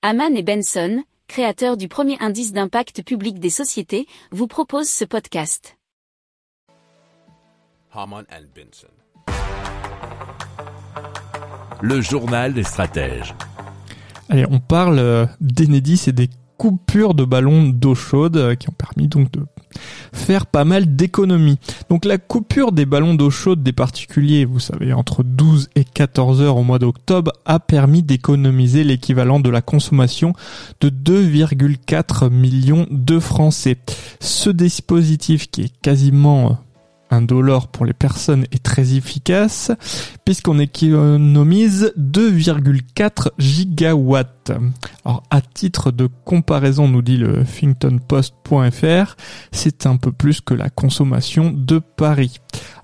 Haman et Benson, créateurs du premier indice d'impact public des sociétés, vous proposent ce podcast. Haman and Benson. Le journal des stratèges. Allez, on parle euh, d'Enedis et des coupures de ballons d'eau chaude euh, qui ont permis donc de faire pas mal d'économies. Donc la coupure des ballons d'eau chaude des particuliers, vous savez, entre 12 et 14 heures au mois d'octobre, a permis d'économiser l'équivalent de la consommation de 2,4 millions de Français. Ce dispositif qui est quasiment euh, un dollar pour les personnes est très efficace puisqu'on économise 2,4 gigawatts. Alors à titre de comparaison, nous dit le Huffingtonpost.fr, c'est un peu plus que la consommation de Paris.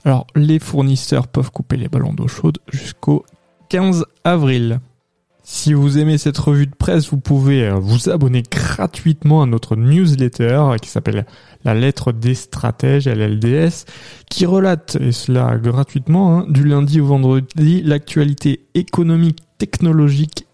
Alors les fournisseurs peuvent couper les ballons d'eau chaude jusqu'au 15 avril. Si vous aimez cette revue de presse, vous pouvez euh, vous abonner gratuitement à notre newsletter qui s'appelle La lettre des stratèges, LLDS, qui relate, et cela gratuitement, hein, du lundi au vendredi, l'actualité économique, technologique,